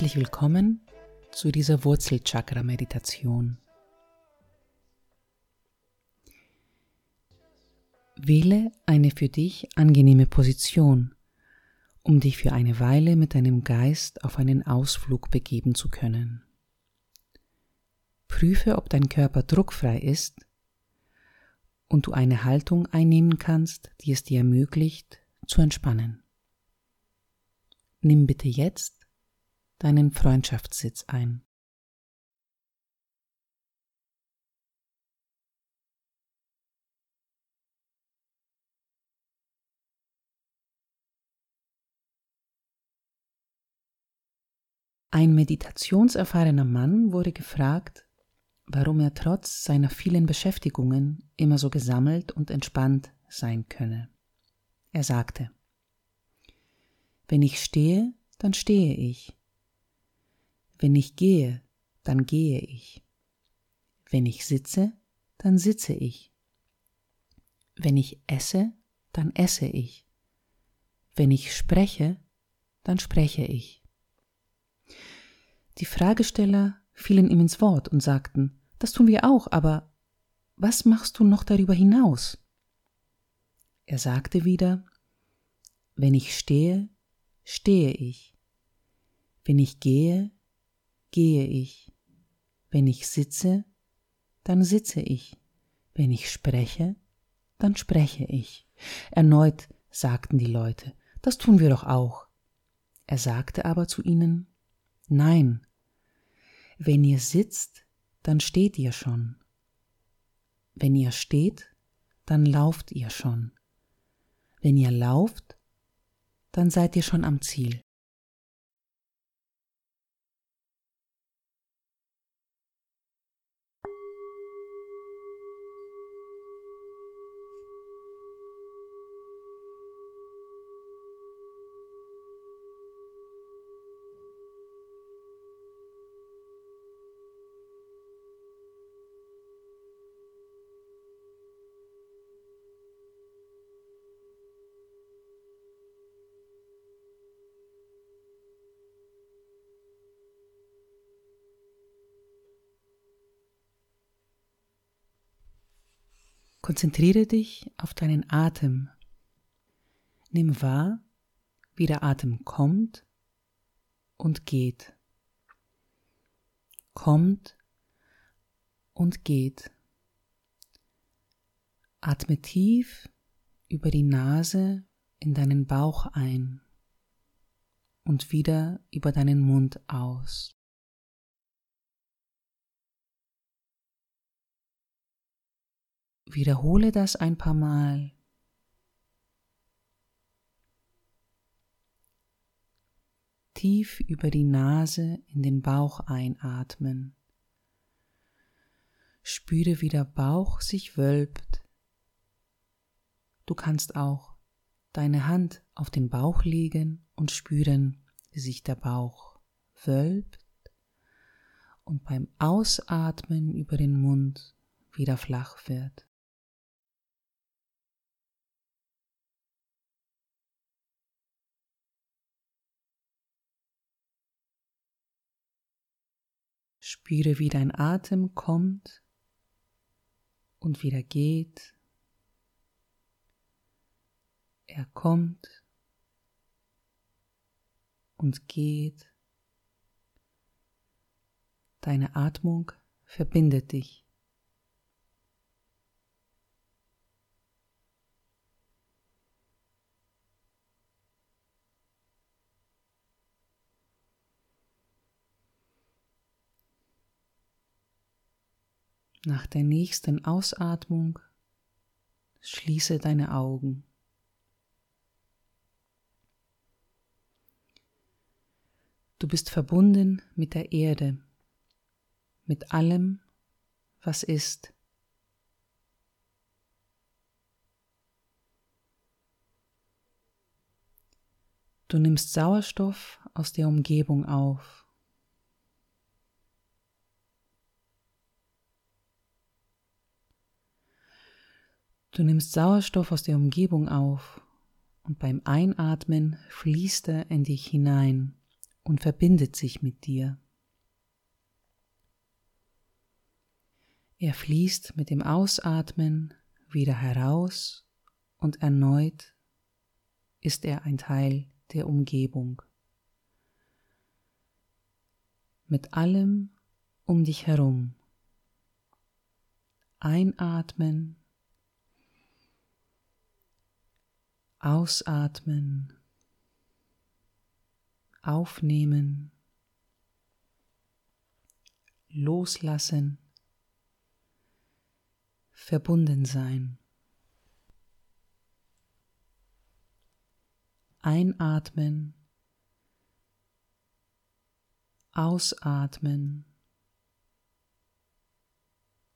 Herzlich willkommen zu dieser Wurzelchakra-Meditation. Wähle eine für dich angenehme Position, um dich für eine Weile mit deinem Geist auf einen Ausflug begeben zu können. Prüfe, ob dein Körper druckfrei ist und du eine Haltung einnehmen kannst, die es dir ermöglicht, zu entspannen. Nimm bitte jetzt deinen Freundschaftssitz ein. Ein meditationserfahrener Mann wurde gefragt, warum er trotz seiner vielen Beschäftigungen immer so gesammelt und entspannt sein könne. Er sagte, wenn ich stehe, dann stehe ich. Wenn ich gehe, dann gehe ich. Wenn ich sitze, dann sitze ich. Wenn ich esse, dann esse ich. Wenn ich spreche, dann spreche ich. Die Fragesteller fielen ihm ins Wort und sagten, das tun wir auch, aber was machst du noch darüber hinaus? Er sagte wieder, wenn ich stehe, stehe ich. Wenn ich gehe, gehe ich. Wenn ich sitze, dann sitze ich. Wenn ich spreche, dann spreche ich. Erneut sagten die Leute, das tun wir doch auch. Er sagte aber zu ihnen, Nein, wenn ihr sitzt, dann steht ihr schon. Wenn ihr steht, dann lauft ihr schon. Wenn ihr lauft, dann seid ihr schon am Ziel. Konzentriere dich auf deinen Atem. Nimm wahr, wie der Atem kommt und geht. Kommt und geht. Atme tief über die Nase in deinen Bauch ein und wieder über deinen Mund aus. Wiederhole das ein paar Mal. Tief über die Nase in den Bauch einatmen. Spüre, wie der Bauch sich wölbt. Du kannst auch deine Hand auf den Bauch legen und spüren, wie sich der Bauch wölbt und beim Ausatmen über den Mund wieder flach wird. Spüre, wie dein Atem kommt und wieder geht. Er kommt und geht. Deine Atmung verbindet dich. Nach der nächsten Ausatmung schließe deine Augen. Du bist verbunden mit der Erde, mit allem, was ist. Du nimmst Sauerstoff aus der Umgebung auf. Du nimmst Sauerstoff aus der Umgebung auf und beim Einatmen fließt er in dich hinein und verbindet sich mit dir. Er fließt mit dem Ausatmen wieder heraus und erneut ist er ein Teil der Umgebung. Mit allem um dich herum. Einatmen, ausatmen, aufnehmen, loslassen, verbunden sein. Einatmen, ausatmen,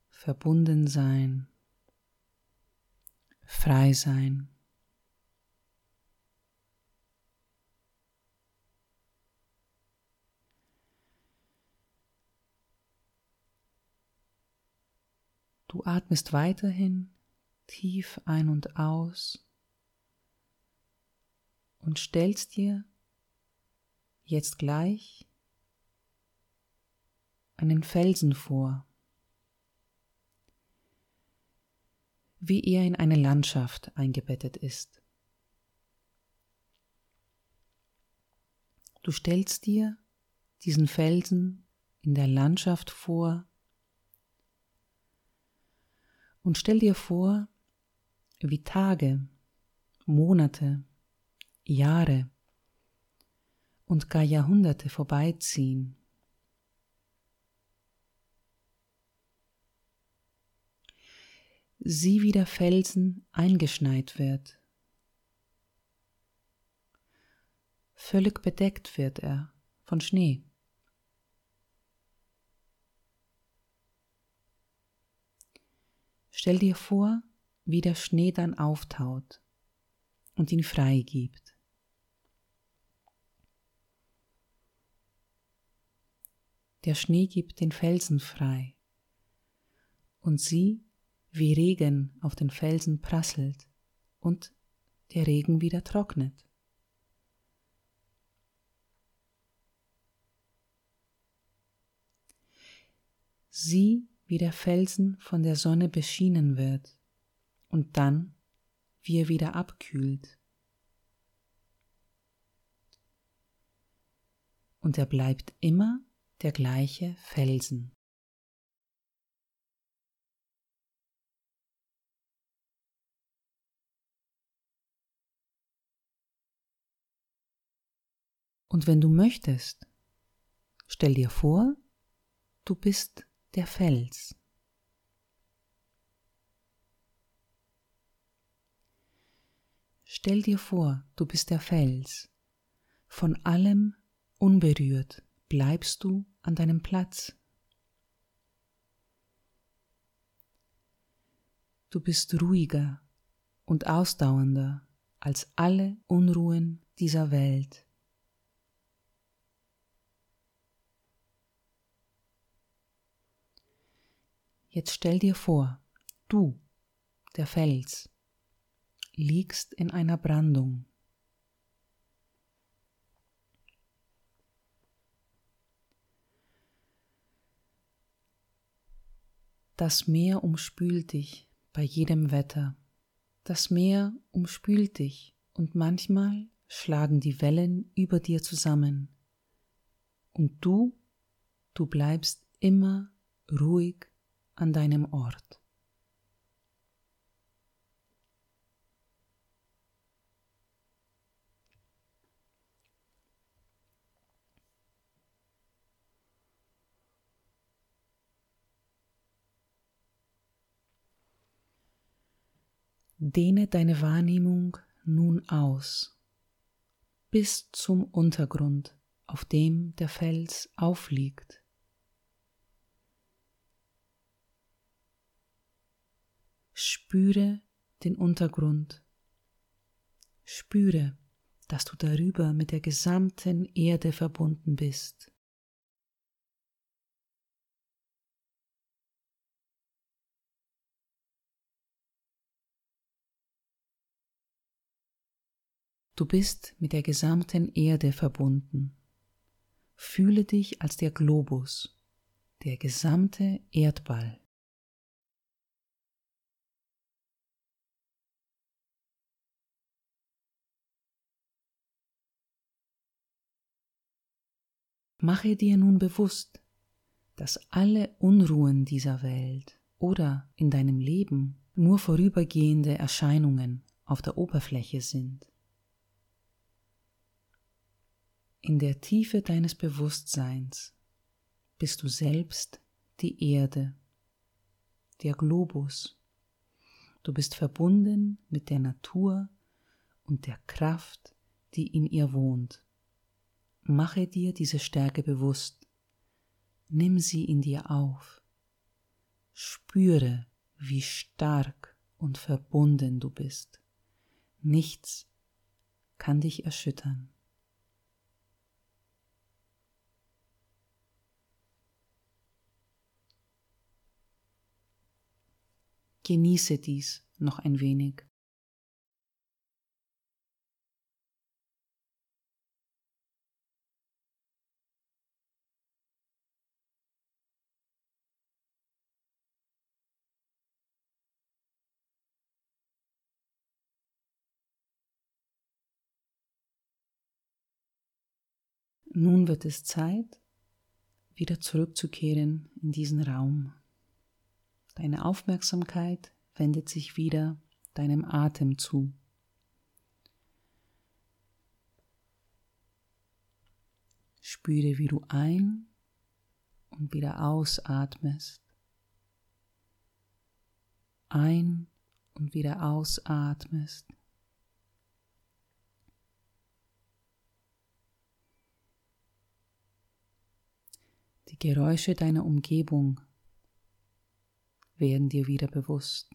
verbunden sein, frei sein. Du atmest weiterhin tief ein und aus und stellst dir jetzt gleich einen Felsen vor, wie er in eine Landschaft eingebettet ist. Du stellst dir diesen Felsen in der Landschaft vor, und stell dir vor, wie Tage, Monate, Jahre und gar Jahrhunderte vorbeiziehen. Sie wie der Felsen eingeschneit wird. Völlig bedeckt wird er von Schnee. Stell dir vor, wie der Schnee dann auftaut und ihn freigibt. Der Schnee gibt den Felsen frei und sieh, wie Regen auf den Felsen prasselt und der Regen wieder trocknet. Sieh, wie der Felsen von der Sonne beschienen wird und dann, wie er wieder abkühlt. Und er bleibt immer der gleiche Felsen. Und wenn du möchtest, stell dir vor, du bist der Fels. Stell dir vor, du bist der Fels. Von allem unberührt bleibst du an deinem Platz. Du bist ruhiger und ausdauernder als alle Unruhen dieser Welt. Jetzt stell dir vor, du, der Fels, liegst in einer Brandung. Das Meer umspült dich bei jedem Wetter. Das Meer umspült dich und manchmal schlagen die Wellen über dir zusammen. Und du, du bleibst immer ruhig an deinem Ort. Dehne deine Wahrnehmung nun aus bis zum Untergrund, auf dem der Fels aufliegt. Spüre den Untergrund. Spüre, dass du darüber mit der gesamten Erde verbunden bist. Du bist mit der gesamten Erde verbunden Fühle dich als der Globus, der gesamte Erdball. Mache dir nun bewusst, dass alle Unruhen dieser Welt oder in deinem Leben nur vorübergehende Erscheinungen auf der Oberfläche sind. In der Tiefe deines Bewusstseins bist du selbst die Erde, der Globus. Du bist verbunden mit der Natur und der Kraft, die in ihr wohnt. Mache dir diese Stärke bewusst. Nimm sie in dir auf. Spüre, wie stark und verbunden du bist. Nichts kann dich erschüttern. Genieße dies noch ein wenig. Nun wird es Zeit, wieder zurückzukehren in diesen Raum. Deine Aufmerksamkeit wendet sich wieder deinem Atem zu. Spüre, wie du ein und wieder ausatmest. Ein und wieder ausatmest. Die Geräusche deiner Umgebung werden dir wieder bewusst.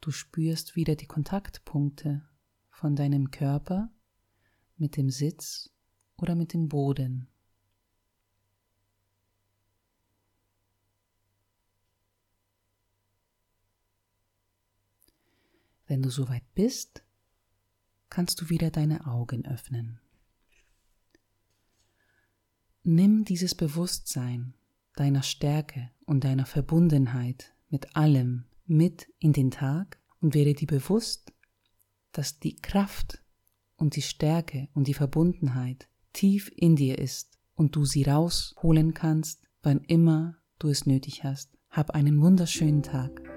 Du spürst wieder die Kontaktpunkte von deinem Körper mit dem Sitz oder mit dem Boden. Wenn du soweit bist, kannst du wieder deine Augen öffnen. Nimm dieses Bewusstsein deiner Stärke und deiner Verbundenheit mit allem mit in den Tag und werde dir bewusst, dass die Kraft und die Stärke und die Verbundenheit tief in dir ist und du sie rausholen kannst, wann immer du es nötig hast. Hab einen wunderschönen Tag.